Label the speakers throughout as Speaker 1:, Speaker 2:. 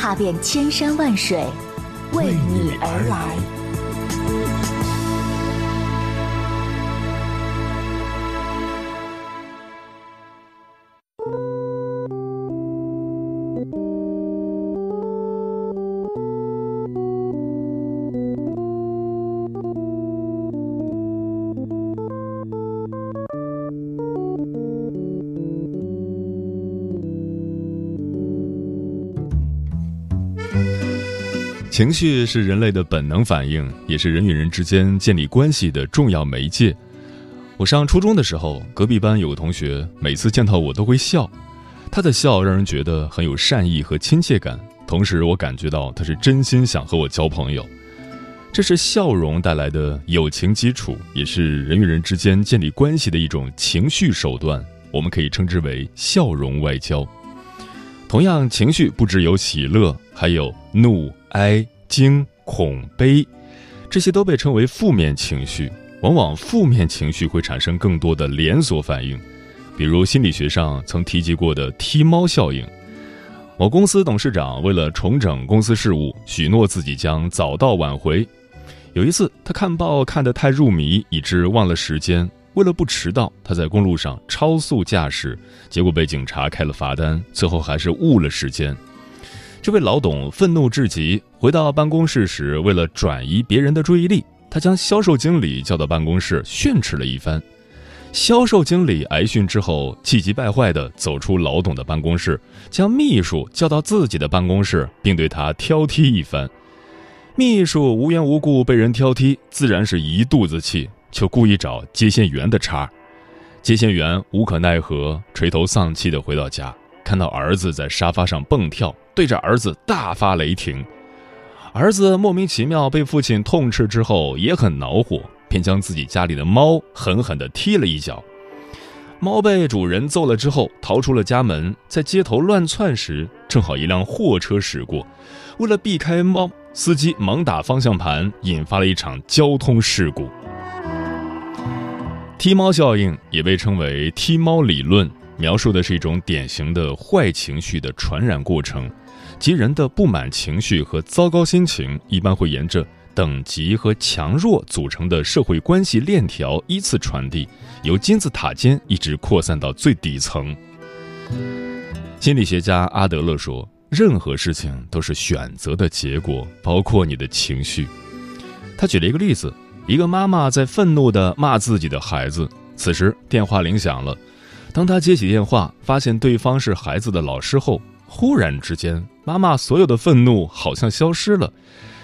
Speaker 1: 踏遍千山万水，为你而来。
Speaker 2: 情绪是人类的本能反应，也是人与人之间建立关系的重要媒介。我上初中的时候，隔壁班有个同学，每次见到我都会笑，他的笑让人觉得很有善意和亲切感，同时我感觉到他是真心想和我交朋友。这是笑容带来的友情基础，也是人与人之间建立关系的一种情绪手段，我们可以称之为笑容外交。同样，情绪不只有喜乐，还有怒、哀、惊、恐、悲，这些都被称为负面情绪。往往负面情绪会产生更多的连锁反应，比如心理学上曾提及过的“踢猫效应”。某公司董事长为了重整公司事务，许诺自己将早到晚回。有一次，他看报看得太入迷，以致忘了时间。为了不迟到，他在公路上超速驾驶，结果被警察开了罚单，最后还是误了时间。这位老董愤怒至极，回到办公室时，为了转移别人的注意力，他将销售经理叫到办公室训斥了一番。销售经理挨训之后，气急败坏地走出老董的办公室，将秘书叫到自己的办公室，并对他挑剔一番。秘书无缘无故被人挑剔，自然是一肚子气。就故意找接线员的茬，接线员无可奈何，垂头丧气地回到家，看到儿子在沙发上蹦跳，对着儿子大发雷霆。儿子莫名其妙被父亲痛斥之后，也很恼火，便将自己家里的猫狠狠地踢了一脚。猫被主人揍了之后，逃出了家门，在街头乱窜时，正好一辆货车驶过，为了避开猫，司机猛打方向盘，引发了一场交通事故。踢猫效应也被称为踢猫理论，描述的是一种典型的坏情绪的传染过程，即人的不满情绪和糟糕心情一般会沿着等级和强弱组成的社会关系链条依次传递，由金字塔尖一直扩散到最底层。心理学家阿德勒说：“任何事情都是选择的结果，包括你的情绪。”他举了一个例子。一个妈妈在愤怒地骂自己的孩子，此时电话铃响了。当他接起电话，发现对方是孩子的老师后，忽然之间，妈妈所有的愤怒好像消失了，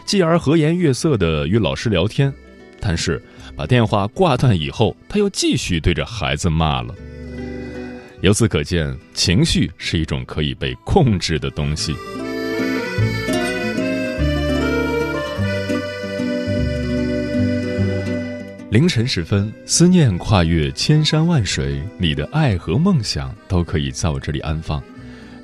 Speaker 2: 继而和颜悦色的与老师聊天。但是把电话挂断以后，他又继续对着孩子骂了。由此可见，情绪是一种可以被控制的东西。凌晨时分，思念跨越千山万水，你的爱和梦想都可以在我这里安放。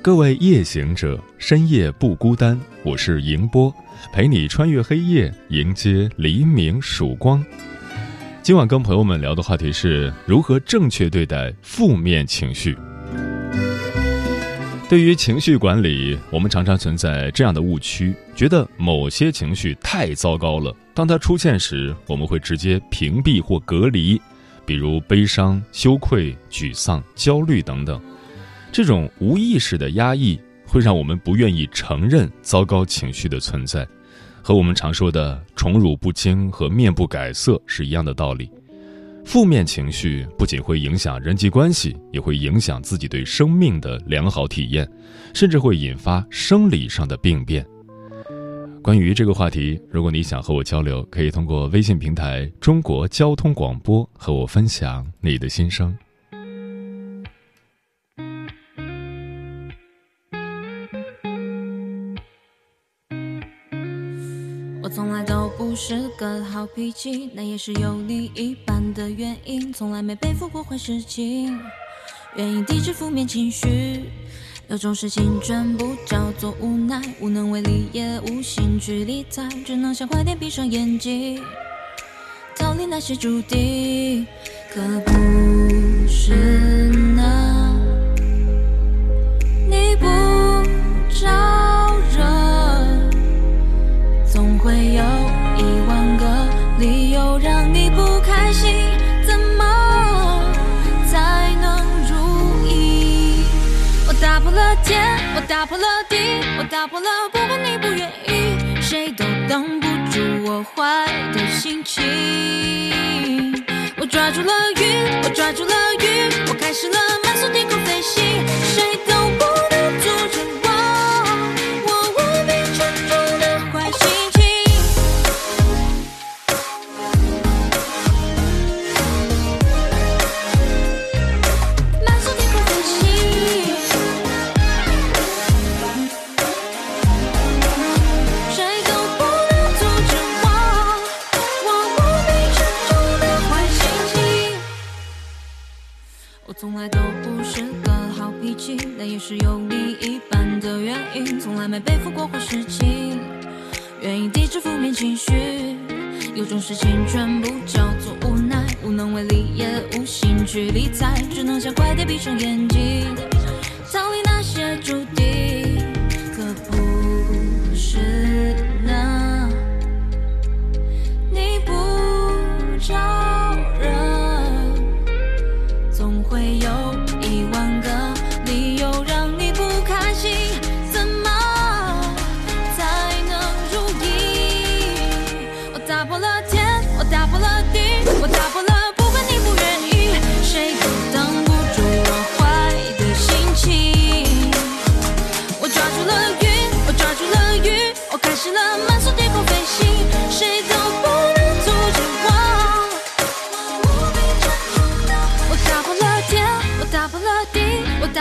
Speaker 2: 各位夜行者，深夜不孤单，我是迎波，陪你穿越黑夜，迎接黎明曙光。今晚跟朋友们聊的话题是如何正确对待负面情绪。对于情绪管理，我们常常存在这样的误区：觉得某些情绪太糟糕了，当它出现时，我们会直接屏蔽或隔离，比如悲伤、羞愧、沮丧、焦虑等等。这种无意识的压抑会让我们不愿意承认糟糕情绪的存在，和我们常说的“宠辱不惊”和“面不改色”是一样的道理。负面情绪不仅会影响人际关系，也会影响自己对生命的良好体验，甚至会引发生理上的病变。关于这个话题，如果你想和我交流，可以通过微信平台“中国交通广播”和我分享你的心声。
Speaker 3: 好脾气，那也是有你一半的原因。从来没背负过坏事情，愿意抵制负面情绪。有种事情全部叫做无奈，无能为力也无心去理睬，只能想快点闭上眼睛，逃离那些注定。可不是打破了天，我打破了地，我打破了，不管你不愿意，谁都挡不住我坏的心情。我抓住了云，我抓住了雨，我开始了慢速低空飞行，谁从来都不是个好脾气，但也是有你一半的原因。从来没背负过坏事情，愿意抵制负面情绪。有种事情全部叫做无奈，无能为力也无心去理睬，只能想快点闭上眼睛，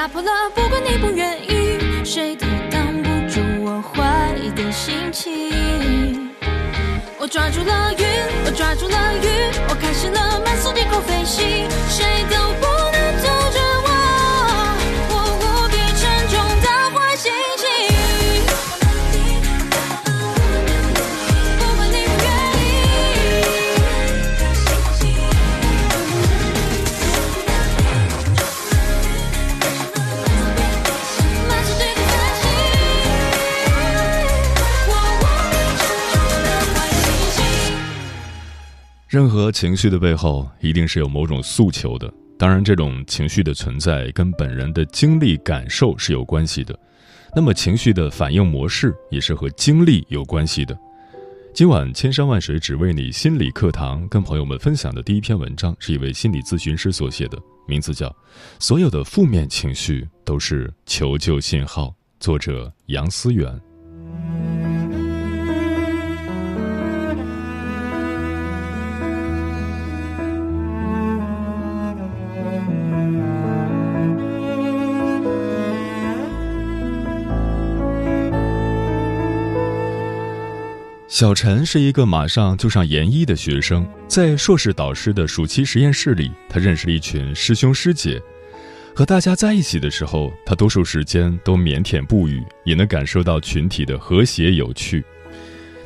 Speaker 3: 打破了，不管你不愿意，谁都挡不住我坏的心情。我抓住了云，我抓住了雨，我开始了慢速低空飞行，谁都不
Speaker 2: 任何情绪的背后，一定是有某种诉求的。当然，这种情绪的存在跟本人的经历感受是有关系的。那么，情绪的反应模式也是和经历有关系的。今晚千山万水只为你心理课堂，跟朋友们分享的第一篇文章是一位心理咨询师所写的，名字叫《所有的负面情绪都是求救信号》，作者杨思远。小陈是一个马上就上研一的学生，在硕士导师的暑期实验室里，他认识了一群师兄师姐。和大家在一起的时候，他多数时间都腼腆不语，也能感受到群体的和谐有趣。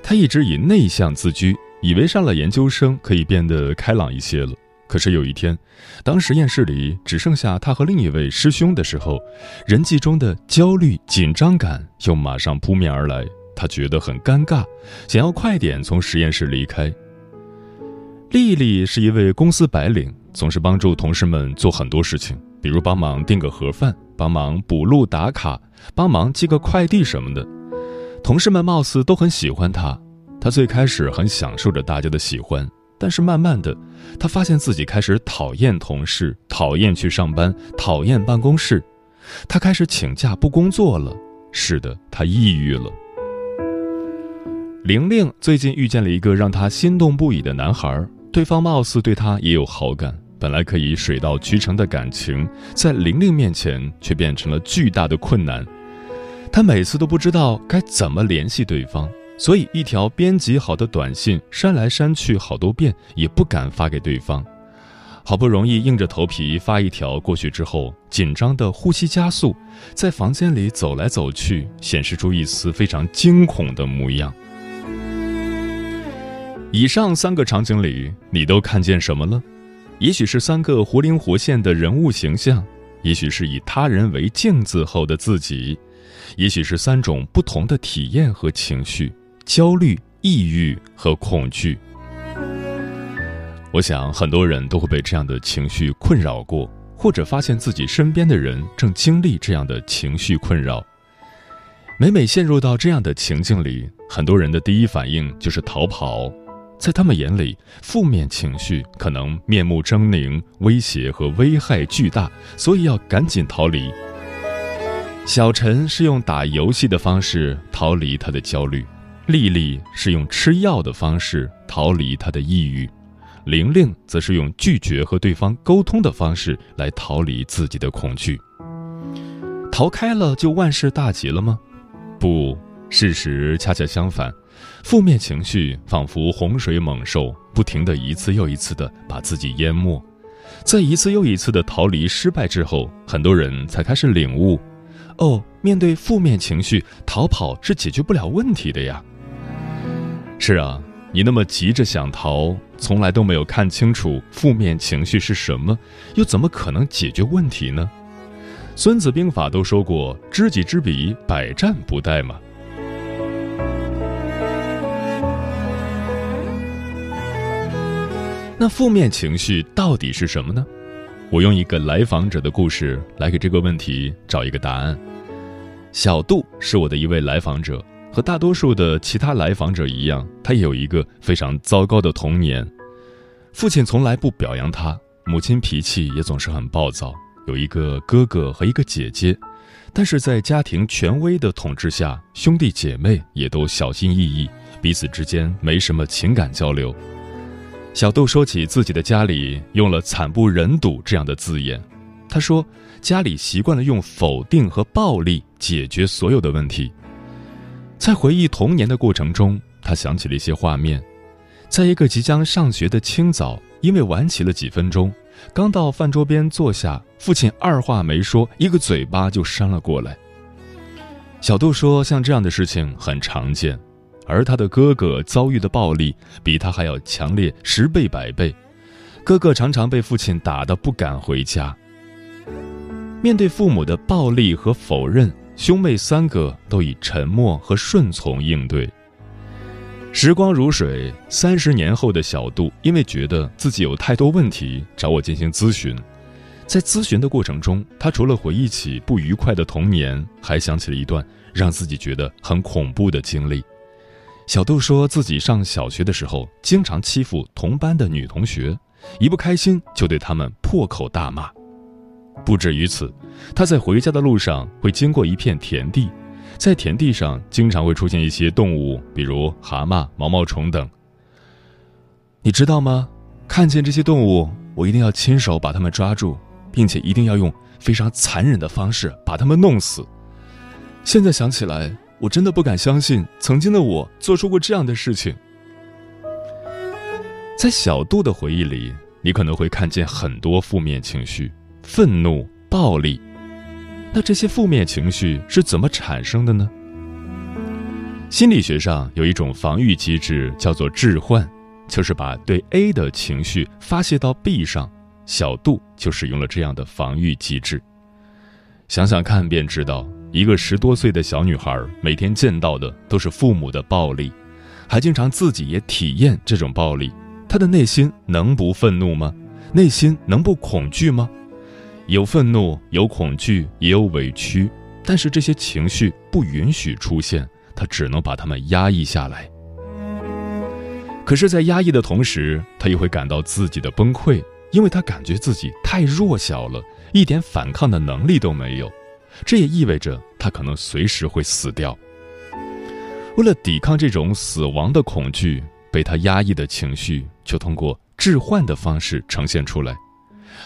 Speaker 2: 他一直以内向自居，以为上了研究生可以变得开朗一些了。可是有一天，当实验室里只剩下他和另一位师兄的时候，人际中的焦虑、紧张感又马上扑面而来。他觉得很尴尬，想要快点从实验室离开。丽丽是一位公司白领，总是帮助同事们做很多事情，比如帮忙订个盒饭、帮忙补录打卡、帮忙寄个快递什么的。同事们貌似都很喜欢她。她最开始很享受着大家的喜欢，但是慢慢的，她发现自己开始讨厌同事，讨厌去上班，讨厌办公室。她开始请假不工作了。是的，她抑郁了。玲玲最近遇见了一个让她心动不已的男孩，对方貌似对她也有好感。本来可以水到渠成的感情，在玲玲面前却变成了巨大的困难。她每次都不知道该怎么联系对方，所以一条编辑好的短信删来删去好多遍也不敢发给对方。好不容易硬着头皮发一条过去之后，紧张的呼吸加速，在房间里走来走去，显示出一丝非常惊恐的模样。以上三个场景里，你都看见什么了？也许是三个活灵活现的人物形象，也许是以他人为镜子后的自己，也许是三种不同的体验和情绪：焦虑、抑郁和恐惧。我想，很多人都会被这样的情绪困扰过，或者发现自己身边的人正经历这样的情绪困扰。每每陷入到这样的情境里，很多人的第一反应就是逃跑。在他们眼里，负面情绪可能面目狰狞，威胁和危害巨大，所以要赶紧逃离。小陈是用打游戏的方式逃离他的焦虑，丽丽是用吃药的方式逃离他的抑郁。玲玲则是用拒绝和对方沟通的方式来逃离自己的恐惧。逃开了就万事大吉了吗？不，事实恰恰相反。负面情绪仿佛洪水猛兽，不停地一次又一次地把自己淹没。在一次又一次的逃离失败之后，很多人才开始领悟：哦，面对负面情绪，逃跑是解决不了问题的呀。是啊。你那么急着想逃，从来都没有看清楚负面情绪是什么，又怎么可能解决问题呢？孙子兵法都说过“知己知彼，百战不殆”嘛。那负面情绪到底是什么呢？我用一个来访者的故事来给这个问题找一个答案。小杜是我的一位来访者。和大多数的其他来访者一样，他也有一个非常糟糕的童年。父亲从来不表扬他，母亲脾气也总是很暴躁。有一个哥哥和一个姐姐，但是在家庭权威的统治下，兄弟姐妹也都小心翼翼，彼此之间没什么情感交流。小豆说起自己的家里用了“惨不忍睹”这样的字眼，他说家里习惯了用否定和暴力解决所有的问题。在回忆童年的过程中，他想起了一些画面。在一个即将上学的清早，因为晚起了几分钟，刚到饭桌边坐下，父亲二话没说，一个嘴巴就扇了过来。小杜说：“像这样的事情很常见，而他的哥哥遭遇的暴力比他还要强烈十倍百倍。哥哥常常被父亲打得不敢回家。面对父母的暴力和否认。”兄妹三个都以沉默和顺从应对。时光如水，三十年后的小杜因为觉得自己有太多问题，找我进行咨询。在咨询的过程中，他除了回忆起不愉快的童年，还想起了一段让自己觉得很恐怖的经历。小杜说自己上小学的时候，经常欺负同班的女同学，一不开心就对他们破口大骂。不止于此，他在回家的路上会经过一片田地，在田地上经常会出现一些动物，比如蛤蟆、毛毛虫等。你知道吗？看见这些动物，我一定要亲手把它们抓住，并且一定要用非常残忍的方式把它们弄死。现在想起来，我真的不敢相信曾经的我做出过这样的事情。在小杜的回忆里，你可能会看见很多负面情绪。愤怒、暴力，那这些负面情绪是怎么产生的呢？心理学上有一种防御机制，叫做置换，就是把对 A 的情绪发泄到 B 上。小杜就使用了这样的防御机制。想想看，便知道，一个十多岁的小女孩每天见到的都是父母的暴力，还经常自己也体验这种暴力，她的内心能不愤怒吗？内心能不恐惧吗？有愤怒，有恐惧，也有委屈，但是这些情绪不允许出现，她只能把它们压抑下来。可是，在压抑的同时，他又会感到自己的崩溃，因为他感觉自己太弱小了，一点反抗的能力都没有。这也意味着他可能随时会死掉。为了抵抗这种死亡的恐惧，被他压抑的情绪就通过置换的方式呈现出来。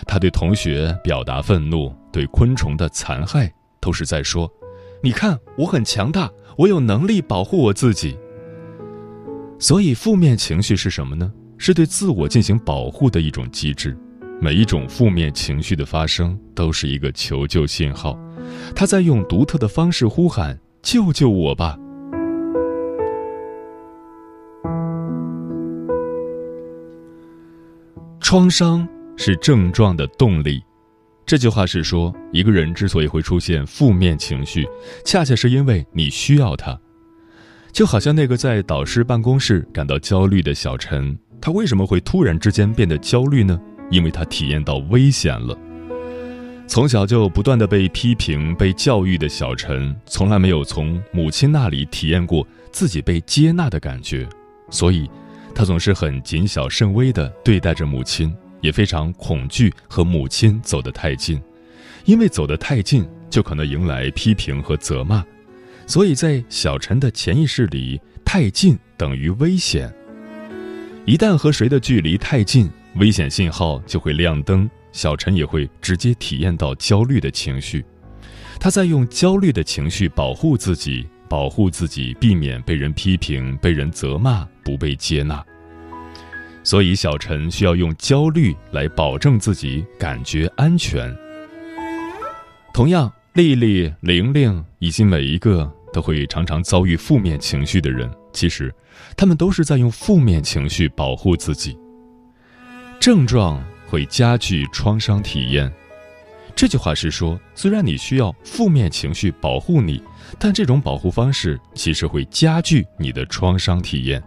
Speaker 2: 他对同学表达愤怒，对昆虫的残害，都是在说：“你看，我很强大，我有能力保护我自己。”所以，负面情绪是什么呢？是对自我进行保护的一种机制。每一种负面情绪的发生都是一个求救信号，他在用独特的方式呼喊：“救救我吧！”创伤是症状的动力。这句话是说，一个人之所以会出现负面情绪，恰恰是因为你需要他。就好像那个在导师办公室感到焦虑的小陈，他为什么会突然之间变得焦虑呢？因为他体验到危险了。从小就不断的被批评、被教育的小陈，从来没有从母亲那里体验过自己被接纳的感觉，所以，他总是很谨小慎微的对待着母亲，也非常恐惧和母亲走得太近，因为走得太近就可能迎来批评和责骂，所以在小陈的潜意识里，太近等于危险。一旦和谁的距离太近，危险信号就会亮灯，小陈也会直接体验到焦虑的情绪，他在用焦虑的情绪保护自己，保护自己，避免被人批评、被人责骂、不被接纳。所以，小陈需要用焦虑来保证自己感觉安全。同样，丽丽、玲玲以及每一个都会常常遭遇负面情绪的人，其实，他们都是在用负面情绪保护自己。症状会加剧创伤体验。这句话是说，虽然你需要负面情绪保护你，但这种保护方式其实会加剧你的创伤体验。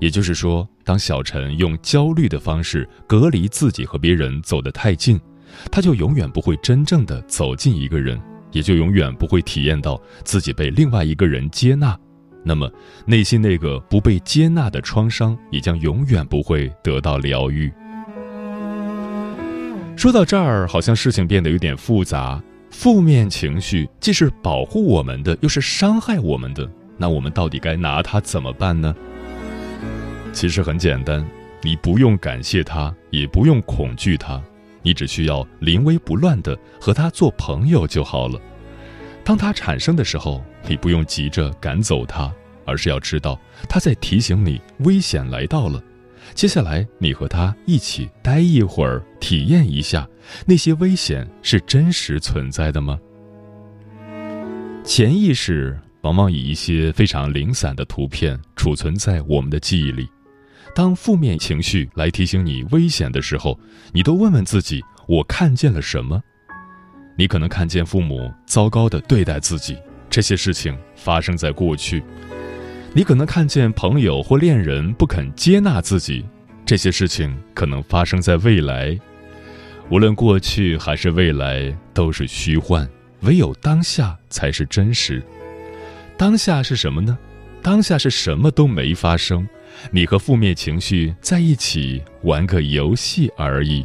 Speaker 2: 也就是说，当小陈用焦虑的方式隔离自己和别人走得太近，他就永远不会真正的走进一个人，也就永远不会体验到自己被另外一个人接纳。那么，内心那个不被接纳的创伤也将永远不会得到疗愈。说到这儿，好像事情变得有点复杂。负面情绪既是保护我们的，又是伤害我们的，那我们到底该拿它怎么办呢？其实很简单，你不用感谢它，也不用恐惧它，你只需要临危不乱的和它做朋友就好了。当它产生的时候，你不用急着赶走它，而是要知道它在提醒你危险来到了。接下来，你和他一起待一会儿，体验一下那些危险是真实存在的吗？潜意识往往以一些非常零散的图片储存在我们的记忆里。当负面情绪来提醒你危险的时候，你都问问自己：我看见了什么？你可能看见父母糟糕的对待自己，这些事情发生在过去；你可能看见朋友或恋人不肯接纳自己，这些事情可能发生在未来。无论过去还是未来，都是虚幻，唯有当下才是真实。当下是什么呢？当下是什么都没发生，你和负面情绪在一起玩个游戏而已。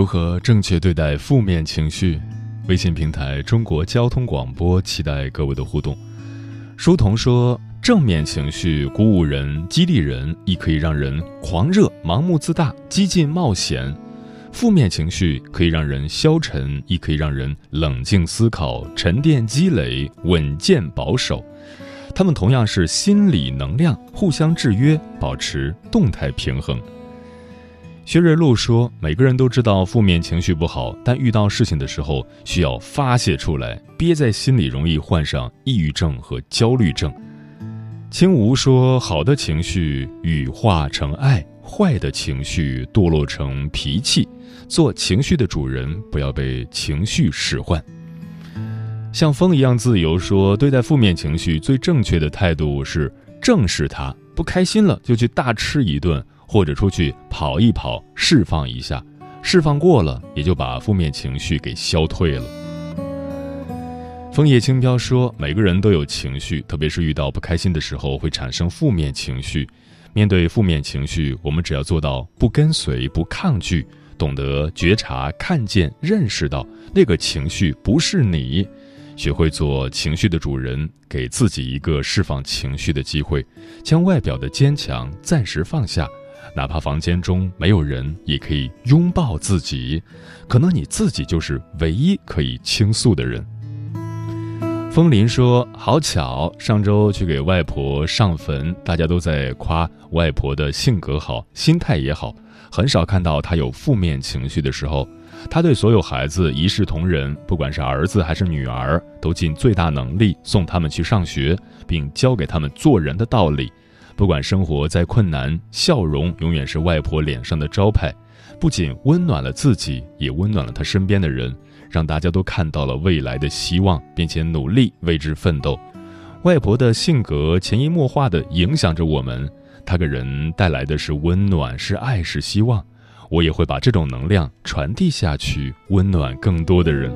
Speaker 2: 如何正确对待负面情绪？微信平台中国交通广播期待各位的互动。书童说：“正面情绪鼓舞人、激励人，亦可以让人狂热、盲目自大、激进冒险；负面情绪可以让人消沉，亦可以让人冷静思考、沉淀积累、稳健保守。他们同样是心理能量，互相制约，保持动态平衡。”薛瑞路说：“每个人都知道负面情绪不好，但遇到事情的时候需要发泄出来，憋在心里容易患上抑郁症和焦虑症。”青吴说：“好的情绪羽化成爱，坏的情绪堕落成脾气。做情绪的主人，不要被情绪使唤。”像风一样自由说：“对待负面情绪，最正确的态度是正视它。”不开心了就去大吃一顿，或者出去跑一跑，释放一下。释放过了，也就把负面情绪给消退了。枫叶轻飘说：“每个人都有情绪，特别是遇到不开心的时候，会产生负面情绪。面对负面情绪，我们只要做到不跟随、不抗拒，懂得觉察、看见、认识到那个情绪不是你，学会做情绪的主人，给自己一个释放情绪的机会，将外表的坚强暂时放下。”哪怕房间中没有人，也可以拥抱自己。可能你自己就是唯一可以倾诉的人。风林说：“好巧，上周去给外婆上坟，大家都在夸外婆的性格好，心态也好，很少看到她有负面情绪的时候。她对所有孩子一视同仁，不管是儿子还是女儿，都尽最大能力送他们去上学，并教给他们做人的道理。”不管生活再困难，笑容永远是外婆脸上的招牌，不仅温暖了自己，也温暖了她身边的人，让大家都看到了未来的希望，并且努力为之奋斗。外婆的性格潜移默化地影响着我们，她给人带来的是温暖，是爱，是希望。我也会把这种能量传递下去，温暖更多的人。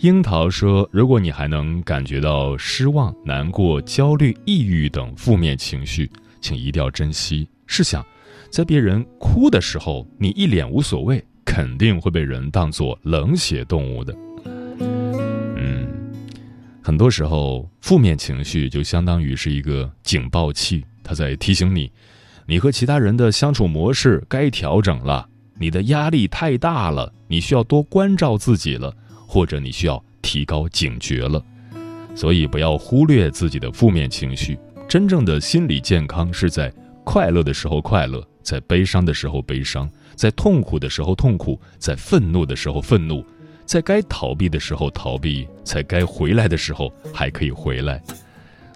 Speaker 2: 樱桃说：“如果你还能感觉到失望、难过、焦虑、抑郁等负面情绪，请一定要珍惜。试想，在别人哭的时候，你一脸无所谓，肯定会被人当作冷血动物的。嗯，很多时候，负面情绪就相当于是一个警报器，它在提醒你，你和其他人的相处模式该调整了，你的压力太大了，你需要多关照自己了。”或者你需要提高警觉了，所以不要忽略自己的负面情绪。真正的心理健康是在快乐的时候快乐，在悲伤的时候悲伤，在痛苦的时候痛苦，在愤怒的时候愤怒，在该逃避的时候逃避，在该回来的时候还可以回来。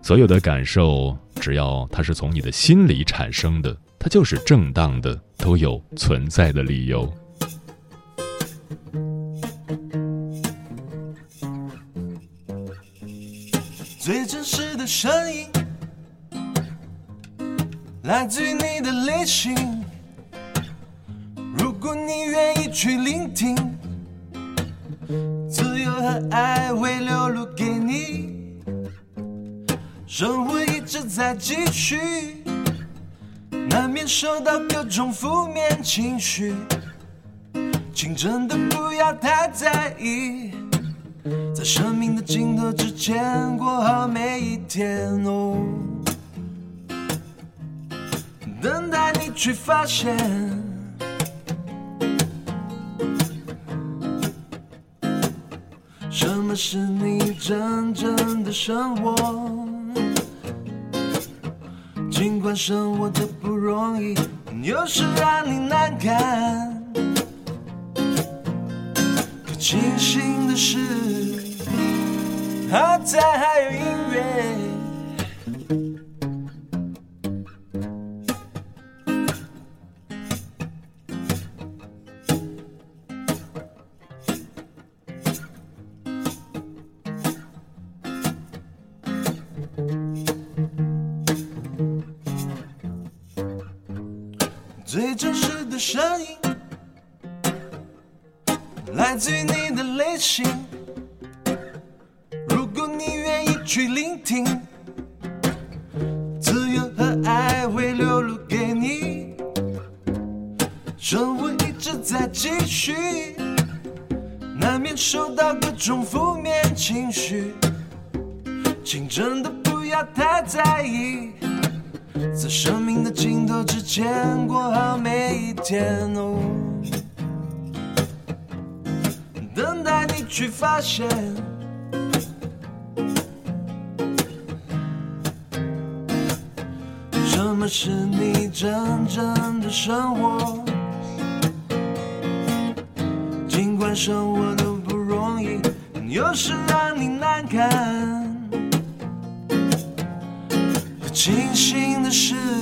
Speaker 2: 所有的感受，只要它是从你的心里产生的，它就是正当的，都有存在的理由。
Speaker 4: 声音，来自于你的内心。如果你愿意去聆听，自由和爱会流露给你。生活一直在继续，难免受到各种负面情绪，请真的不要太在意。在生命的尽头之前过好每一天哦，等待你去发现，什么是你真正的生活。尽管生活的不容易，有时让你难堪，庆幸的是。好在还有音乐。最真实的声音，来自于你的内心。如果你愿意去聆听，自由和爱会流露给你。生活一直在继续，难免受到各种什么是你真正的生活？尽管生活都不容易，有时让你难堪。庆幸的是。